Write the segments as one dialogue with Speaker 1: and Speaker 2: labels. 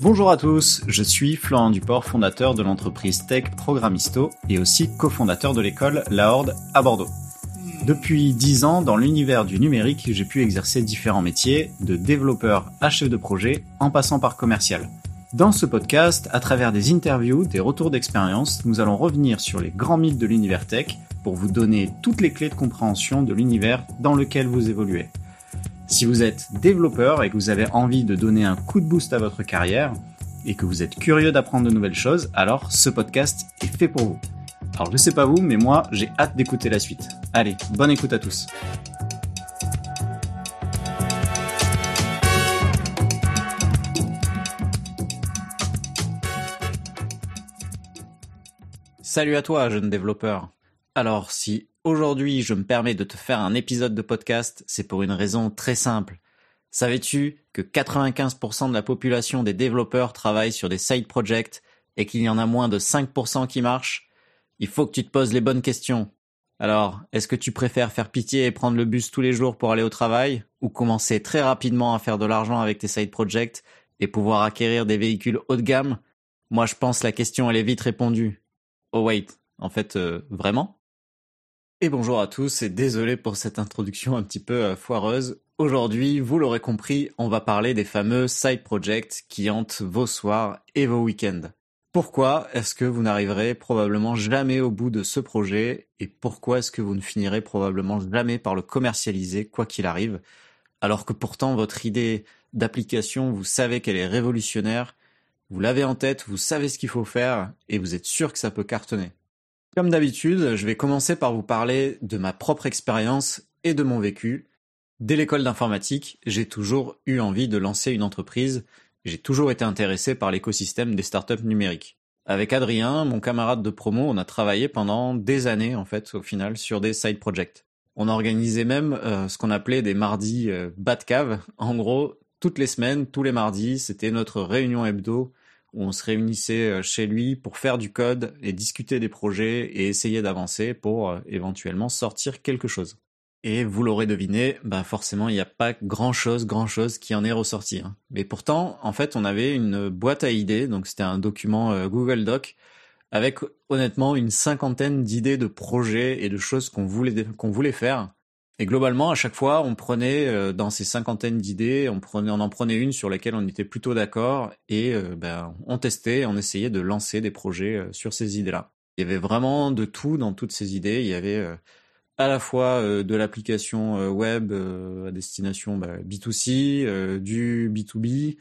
Speaker 1: Bonjour à tous, je suis Florent Duport, fondateur de l'entreprise Tech Programmisto et aussi cofondateur de l'école La Horde à Bordeaux. Depuis 10 ans, dans l'univers du numérique, j'ai pu exercer différents métiers, de développeur à chef de projet, en passant par commercial. Dans ce podcast, à travers des interviews, des retours d'expérience, nous allons revenir sur les grands mythes de l'univers tech pour vous donner toutes les clés de compréhension de l'univers dans lequel vous évoluez. Si vous êtes développeur et que vous avez envie de donner un coup de boost à votre carrière et que vous êtes curieux d'apprendre de nouvelles choses, alors ce podcast est fait pour vous. Alors je sais pas vous, mais moi j'ai hâte d'écouter la suite. Allez, bonne écoute à tous. Salut à toi, jeune développeur. Alors, si aujourd'hui je me permets de te faire un épisode de podcast, c'est pour une raison très simple. Savais-tu que 95% de la population des développeurs travaillent sur des side projects et qu'il y en a moins de 5% qui marchent? Il faut que tu te poses les bonnes questions. Alors, est-ce que tu préfères faire pitié et prendre le bus tous les jours pour aller au travail ou commencer très rapidement à faire de l'argent avec tes side projects et pouvoir acquérir des véhicules haut de gamme? Moi, je pense la question elle est vite répondue. Oh wait, en fait, euh, vraiment? Et bonjour à tous et désolé pour cette introduction un petit peu euh, foireuse. Aujourd'hui, vous l'aurez compris, on va parler des fameux side projects qui hantent vos soirs et vos week-ends. Pourquoi est-ce que vous n'arriverez probablement jamais au bout de ce projet et pourquoi est-ce que vous ne finirez probablement jamais par le commercialiser quoi qu'il arrive alors que pourtant votre idée d'application, vous savez qu'elle est révolutionnaire, vous l'avez en tête, vous savez ce qu'il faut faire et vous êtes sûr que ça peut cartonner. Comme d'habitude, je vais commencer par vous parler de ma propre expérience et de mon vécu. Dès l'école d'informatique, j'ai toujours eu envie de lancer une entreprise. J'ai toujours été intéressé par l'écosystème des startups numériques. Avec Adrien, mon camarade de promo, on a travaillé pendant des années, en fait, au final, sur des side projects. On organisait même euh, ce qu'on appelait des mardis euh, Batcave. En gros, toutes les semaines, tous les mardis, c'était notre réunion hebdo où on se réunissait euh, chez lui pour faire du code et discuter des projets et essayer d'avancer pour euh, éventuellement sortir quelque chose. Et vous l'aurez deviné, bah forcément il n'y a pas grand chose, grand chose qui en est ressorti. Hein. Mais pourtant, en fait, on avait une boîte à idées, donc c'était un document euh, Google Doc avec honnêtement une cinquantaine d'idées de projets et de choses qu'on voulait qu'on voulait faire. Et globalement, à chaque fois, on prenait euh, dans ces cinquantaines d'idées, on on en prenait une sur laquelle on était plutôt d'accord et euh, ben, on testait, on essayait de lancer des projets euh, sur ces idées-là. Il y avait vraiment de tout dans toutes ces idées. Il y avait à la fois de l'application web à destination B2C, bah, du B2B.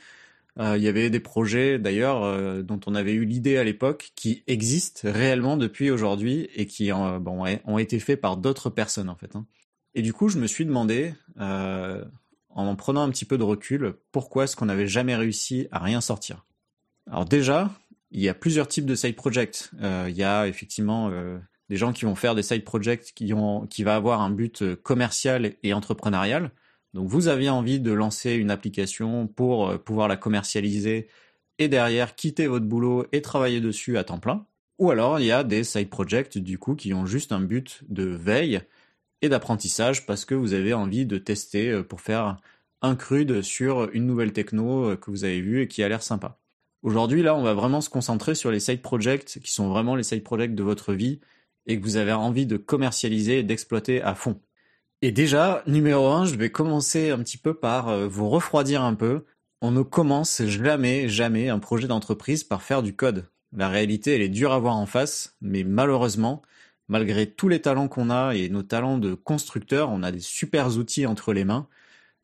Speaker 1: il y avait des projets d'ailleurs dont on avait eu l'idée à l'époque qui existent réellement depuis aujourd'hui et qui bon, ont été faits par d'autres personnes en fait. Hein. Et du coup, je me suis demandé, euh, en prenant un petit peu de recul, pourquoi est-ce qu'on n'avait jamais réussi à rien sortir? Alors déjà, il y a plusieurs types de side projects. Euh, il y a effectivement euh, des gens qui vont faire des side projects qui, ont, qui va avoir un but commercial et entrepreneurial. Donc vous aviez envie de lancer une application pour pouvoir la commercialiser et derrière quitter votre boulot et travailler dessus à temps plein. Ou alors il y a des side projects du coup qui ont juste un but de veille et d'apprentissage parce que vous avez envie de tester euh, pour faire un crude sur une nouvelle techno euh, que vous avez vue et qui a l'air sympa. Aujourd'hui, là, on va vraiment se concentrer sur les side projects qui sont vraiment les side projects de votre vie et que vous avez envie de commercialiser et d'exploiter à fond. Et déjà, numéro un, je vais commencer un petit peu par euh, vous refroidir un peu. On ne commence jamais, jamais un projet d'entreprise par faire du code. La réalité, elle est dure à voir en face, mais malheureusement, malgré tous les talents qu'on a et nos talents de constructeurs, on a des super outils entre les mains.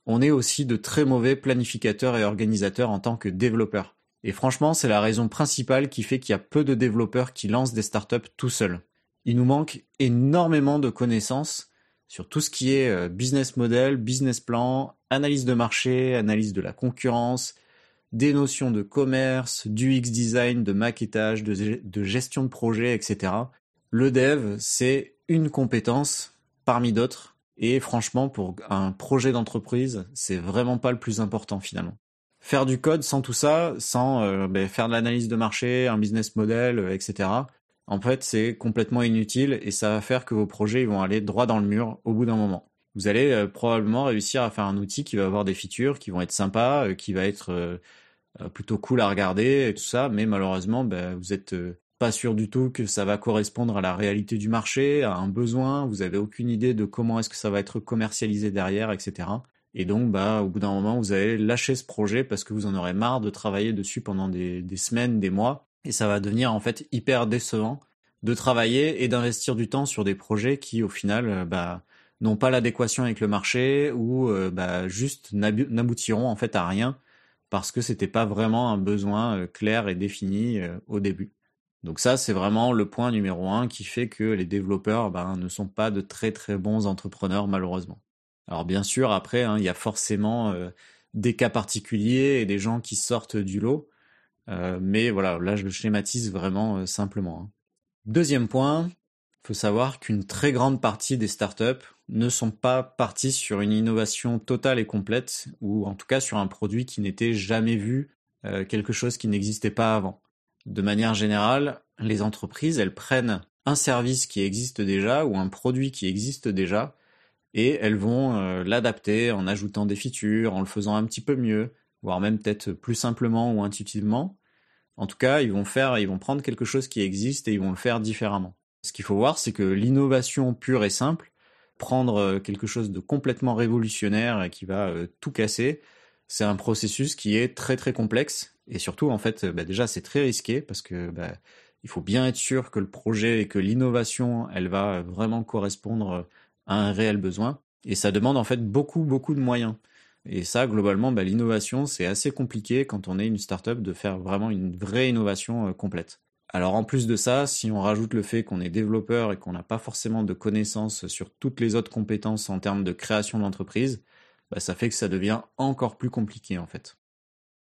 Speaker 1: On est aussi de très mauvais planificateurs et organisateurs en tant que développeurs. Et franchement, c'est la raison principale qui fait qu'il y a peu de développeurs qui lancent des startups tout seuls. Il nous manque énormément de connaissances sur tout ce qui est euh, business model, business plan, analyse de marché, analyse de la concurrence, des notions de commerce, du X design, de maquettage, de, de gestion de projet, etc. Le dev, c'est une compétence parmi d'autres. Et franchement, pour un projet d'entreprise, c'est vraiment pas le plus important finalement. Faire du code sans tout ça, sans euh, ben, faire de l'analyse de marché, un business model, euh, etc. En fait, c'est complètement inutile et ça va faire que vos projets vont aller droit dans le mur au bout d'un moment. Vous allez euh, probablement réussir à faire un outil qui va avoir des features qui vont être sympas, qui va être plutôt cool à regarder et tout ça, mais malheureusement, ben, vous êtes pas sûr du tout que ça va correspondre à la réalité du marché, à un besoin, vous avez aucune idée de comment est-ce que ça va être commercialisé derrière, etc. Et donc, bah, au bout d'un moment, vous allez lâcher ce projet parce que vous en aurez marre de travailler dessus pendant des, semaines, des mois, et ça va devenir en fait hyper décevant de travailler et d'investir du temps sur des projets qui, au final, euh, bah, n'ont pas l'adéquation avec le marché ou euh, bah, juste n'aboutiront en fait à rien parce que c'était pas vraiment un besoin euh, clair et défini au début. Donc ça, c'est vraiment le point numéro un qui fait que les développeurs bah, ne sont pas de très très bons entrepreneurs malheureusement. Alors bien sûr, après, hein, il y a forcément des cas particuliers et des gens qui sortent du lot, mais voilà, là je le schématise vraiment simplement. Hein. Deuxième point, faut savoir qu'une très grande partie des startups ne sont pas parties sur une innovation totale et complète, ou en tout cas sur un produit qui n'était jamais vu, euh, quelque chose qui n'existait pas avant. De manière générale, les entreprises, elles prennent un service qui existe déjà ou un produit qui existe déjà, et elles vont euh, l'adapter en ajoutant des features, en le faisant un petit peu mieux, voire même peut-être plus simplement ou intuitivement, en tout cas, ils vont faire, ils vont prendre quelque chose qui existe et ils vont le faire différemment. Ce qu'il faut voir, c'est que l'innovation pure et simple, prendre euh, quelque chose de complètement révolutionnaire et qui va euh, tout casser, c'est un processus qui est très très complexe et surtout en fait, bah, déjà c'est très risqué parce que bah, il faut bien être sûr que le projet et que l'innovation, elle va vraiment correspondre à un réel besoin et ça demande en fait beaucoup beaucoup de moyens. Et ça, globalement, bah, l'innovation, c'est assez compliqué quand on est une startup de faire vraiment une vraie innovation euh, complète. Alors en plus de ça, si on rajoute le fait qu'on est développeur et qu'on n'a pas forcément de connaissances sur toutes les autres compétences en termes de création d'entreprise, ça fait que ça devient encore plus compliqué en fait.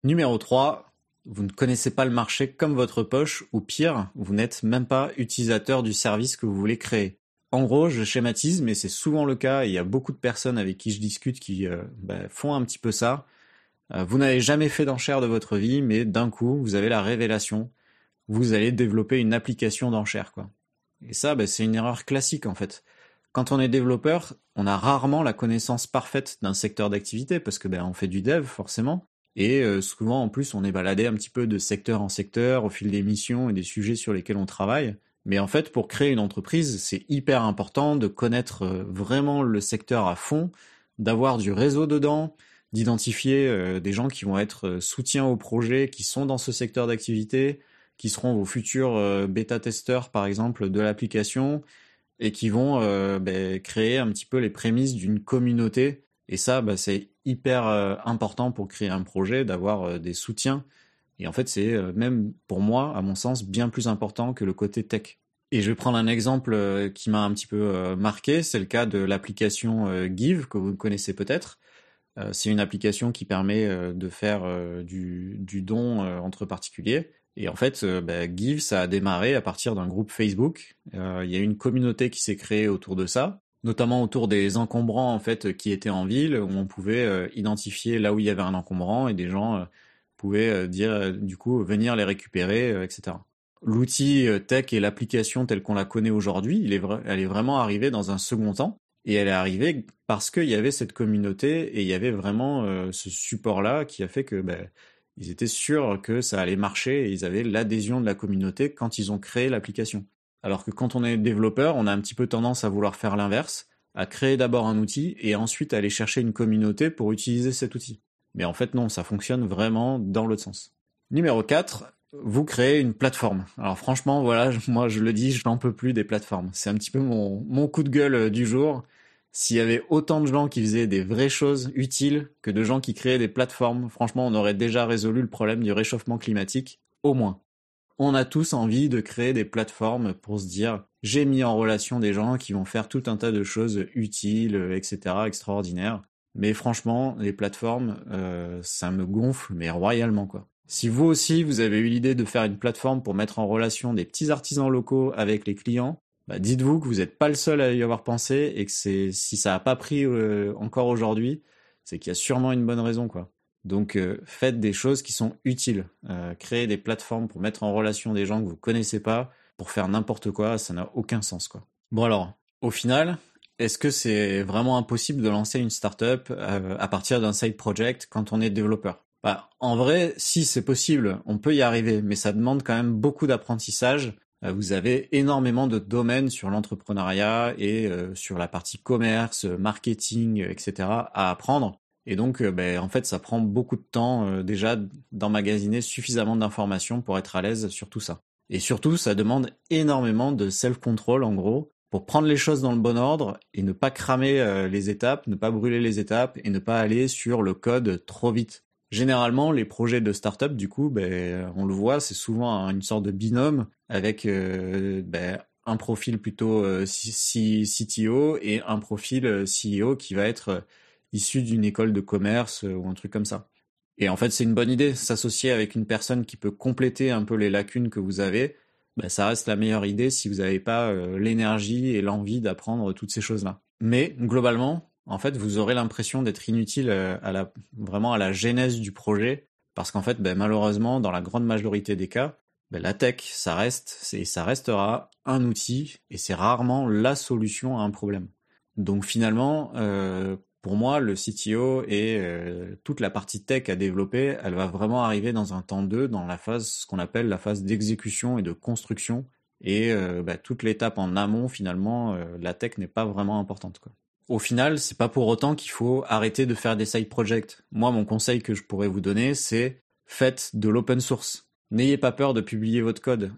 Speaker 1: Numéro 3, vous ne connaissez pas le marché comme votre poche, ou pire, vous n'êtes même pas utilisateur du service que vous voulez créer. En gros, je schématise, mais c'est souvent le cas. il y a beaucoup de personnes avec qui je discute qui euh, bah, font un petit peu ça. Euh, vous n'avez jamais fait d'enchère de votre vie, mais d'un coup, vous avez la révélation. Vous allez développer une application d'enchère, quoi. Et ça, bah, c'est une erreur classique en fait. Quand on est développeur, on a rarement la connaissance parfaite d'un secteur d'activité parce que ben on fait du dev forcément. Et euh, souvent en plus on est baladé un petit peu de secteur en secteur au fil des missions et des sujets sur lesquels on travaille. Mais en fait, pour créer une entreprise, c'est hyper important de connaître euh, vraiment le secteur à fond, d'avoir du réseau dedans, d'identifier euh, des gens qui vont être soutiens au projet, qui sont dans ce secteur d'activité, qui seront vos futurs bêta-testeurs, par exemple, de l'application, et qui vont ben, créer un petit peu les prémices d'une communauté. Et ça, ben, c'est hyper important pour créer un projet, d'avoir des soutiens et en fait, c'est euh, même pour moi, à mon sens, bien plus important que le côté tech. Et je vais prendre un exemple euh, qui m'a un petit peu euh, marqué, c'est le cas de l'application Give, que vous connaissez peut-être. C'est une application qui permet de faire du, du don entre particuliers. Et en fait, bah, Give, ça a démarré à partir d'un groupe Facebook. Il y a une communauté qui s'est créée autour de ça, notamment autour des encombrants en fait qui étaient en ville, où on pouvait identifier là où il y avait un encombrant et des gens euh, dire euh, du coup venir les récupérer, euh, etc. L'outil tech et l'application telle qu'on la connaît aujourd'hui, elle est vraiment arrivée dans un second temps. Et elle est arrivée parce qu'il y avait cette communauté et il y avait vraiment ce support-là qui a fait que ben, ils étaient sûrs que ça allait marcher et ils avaient l'adhésion de la communauté quand ils ont créé l'application. Alors que quand on est développeur, on a un petit peu tendance à vouloir faire l'inverse, à créer d'abord un outil et ensuite aller chercher une communauté pour utiliser cet outil. Mais en fait, non, ça fonctionne vraiment dans l'autre sens. Numéro 4, vous créez une plateforme. Alors franchement, voilà, moi je le dis, je n'en peux plus des plateformes. C'est un petit peu mon, mon coup de gueule euh, du jour. S'il y avait autant de gens qui faisaient des vraies choses utiles que de gens qui créaient des plateformes, franchement, on aurait déjà résolu le problème du réchauffement climatique, au moins. On a tous envie de créer des plateformes pour se dire j'ai mis en relation des gens qui vont faire tout un tas de choses utiles, etc., extraordinaires. Mais franchement, les plateformes, euh, ça me gonfle, mais royalement quoi. Si vous aussi, vous avez eu l'idée de faire une plateforme pour mettre en relation des petits artisans locaux avec les clients, bah dites-vous que vous n'êtes pas le seul à y avoir pensé et que c'est si ça n'a pas pris euh, encore aujourd'hui, c'est qu'il y a sûrement une bonne raison quoi. Donc euh, faites des choses qui sont utiles. créez des plateformes pour mettre en relation des gens que vous connaissez pas, pour faire n'importe quoi, ça n'a aucun sens quoi. Bon alors, au final, est-ce que c'est vraiment impossible de lancer une startup euh, à partir d'un side project quand on est développeur? Bah, En vrai, si c'est possible, on peut y arriver, mais ça demande quand même beaucoup d'apprentissage. Euh, vous avez énormément de domaines sur l'entrepreneuriat et euh, sur la partie commerce, marketing, etc. à apprendre. Et donc, ben, en fait, ça prend beaucoup de temps déjà d'emmagasiner suffisamment d'informations pour être à l'aise sur tout ça. Et surtout, ça demande énormément de self-control, en gros, pour prendre les choses dans le bon ordre et ne pas cramer euh, les étapes, ne pas brûler les étapes et ne pas aller sur le code trop vite. Généralement, les projets de start-up, du coup, ben, on le voit, c'est souvent une sorte de binôme avec euh, ben, un profil plutôt euh, CTO et un profil CEO qui va être issu d'une école de commerce ou un truc comme ça. Et en fait, c'est une bonne idée, s'associer avec une personne qui peut compléter un peu les lacunes que vous avez bah, ça reste la meilleure idée si vous n'avez pas euh, l'énergie et l'envie d'apprendre toutes ces choses-là. Mais globalement, en fait, vous aurez l'impression d'être inutile euh, à la, vraiment à la genèse du projet, parce qu'en fait, ben, malheureusement, dans la grande majorité des cas, ben, la tech, ça reste et ça restera un outil, et c'est rarement la solution à un problème. Donc finalement, euh, pour moi, le CTO et euh, toute la partie tech à développer, elle va vraiment arriver dans un temps 2, dans la phase, ce qu'on appelle la phase d'exécution et de construction. Et euh, bah, toute l'étape en amont, finalement, euh, la tech n'est pas vraiment importante. Quoi. Au final, c'est pas pour autant qu'il faut arrêter de faire des side projects. Moi, mon conseil que je pourrais vous donner, c'est faites de l'open source. N'ayez pas peur de publier votre code.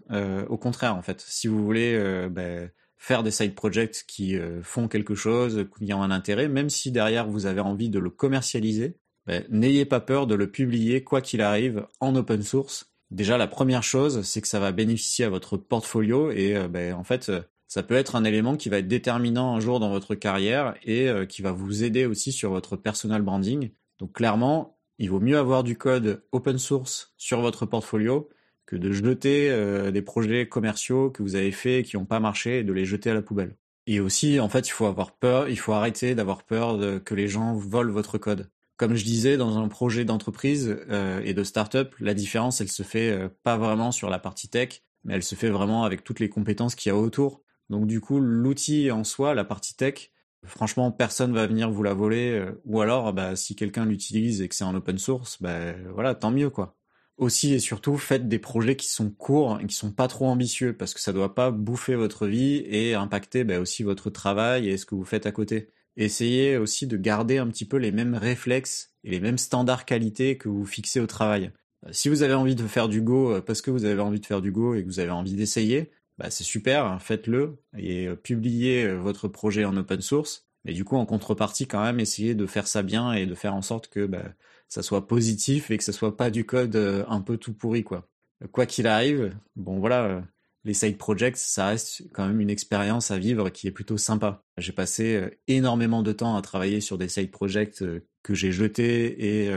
Speaker 1: au contraire, en fait, si vous voulez bah, faire des side projects qui euh, font quelque chose, qui ont un intérêt, même si derrière vous avez envie de le commercialiser, ben, n'ayez pas peur de le publier quoi qu'il arrive en open source. Déjà, la première chose, c'est que ça va bénéficier à votre portfolio et euh, ben, en fait, ça peut être un élément qui va être déterminant un jour dans votre carrière et euh, qui va vous aider aussi sur votre personal branding. Donc clairement, il vaut mieux avoir du code open source sur votre portfolio que de jeter euh, des projets commerciaux que vous avez faits qui n'ont pas marché et de les jeter à la poubelle. Et aussi, en fait, il faut avoir peur, il faut arrêter d'avoir peur que les gens volent votre code. Comme je disais, dans un projet d'entreprise euh, et de start-up, la différence, elle se fait euh, pas vraiment sur la partie tech, mais elle se fait vraiment avec toutes les compétences qu'il y a autour. Donc du coup, l'outil en soi, la partie tech, franchement, personne va venir vous la voler. ou alors, bah, si quelqu'un l'utilise et que c'est en open source, bah, voilà, tant mieux quoi aussi et surtout faites des projets qui sont courts et qui sont pas trop ambitieux parce que ça doit pas bouffer votre vie et impacter bah, aussi votre travail et ce que vous faites à côté. Essayez aussi de garder un petit peu les mêmes réflexes et les mêmes standards qualité que vous fixez au travail. Euh, si vous avez envie de faire du Go euh, parce que vous avez envie de faire du Go et que vous avez envie d'essayer, bah c'est super, hein, faites-le et euh, publiez votre projet en open source. Mais du coup, en contrepartie, quand même, essayez de faire ça bien et de faire en sorte que bah, ça soit positif et que ça soit pas du code euh, un peu tout pourri quoi. Quoi qu'il arrive, bon voilà, euh, les side projects, ça reste quand même une expérience à vivre qui est plutôt sympa. J'ai passé euh, énormément de temps à travailler sur des side projects que j'ai jetés et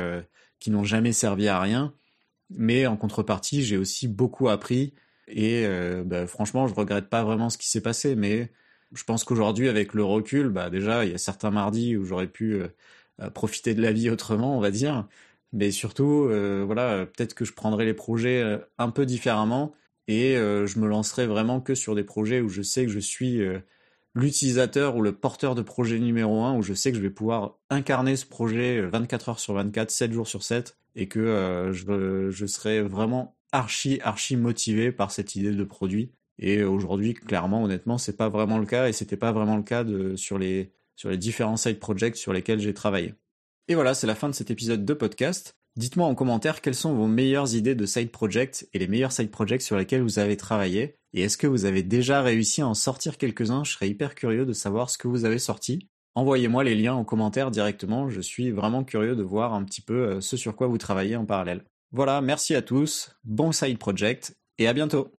Speaker 1: qui n'ont jamais servi à rien, mais en contrepartie, j'ai aussi beaucoup appris et bah, franchement, je regrette pas vraiment ce qui s'est passé, mais je pense qu'aujourd'hui, avec le recul, bah déjà, il y a certains mardis où j'aurais pu profiter de la vie autrement, on va dire. Mais surtout, euh, voilà, peut-être que je prendrai les projets euh, un peu différemment et euh, je me lancerai vraiment que sur des projets où je sais que je suis l'utilisateur ou le porteur de projet numéro un, où je sais que je vais pouvoir incarner ce projet 24 heures sur 24, 7 jours sur 7, et que je, serai vraiment archi, archi motivé par cette idée de produit. Et aujourd'hui, clairement, honnêtement, c'est pas vraiment le cas, et c'était pas vraiment le cas sur les sur les différents side projects sur lesquels j'ai travaillé. Et voilà, c'est la fin de cet épisode de podcast. Dites-moi en commentaire quelles sont vos meilleures idées de side projects et les meilleurs side projects sur lesquels vous avez travaillé. Et est-ce que vous avez déjà réussi à en sortir quelques-uns? Je serais hyper curieux de savoir ce que vous avez sorti. Envoyez-moi les liens en commentaire directement, je suis vraiment curieux de voir un petit peu euh, ce sur quoi vous travaillez en parallèle. Voilà, merci à tous, bon side project et à bientôt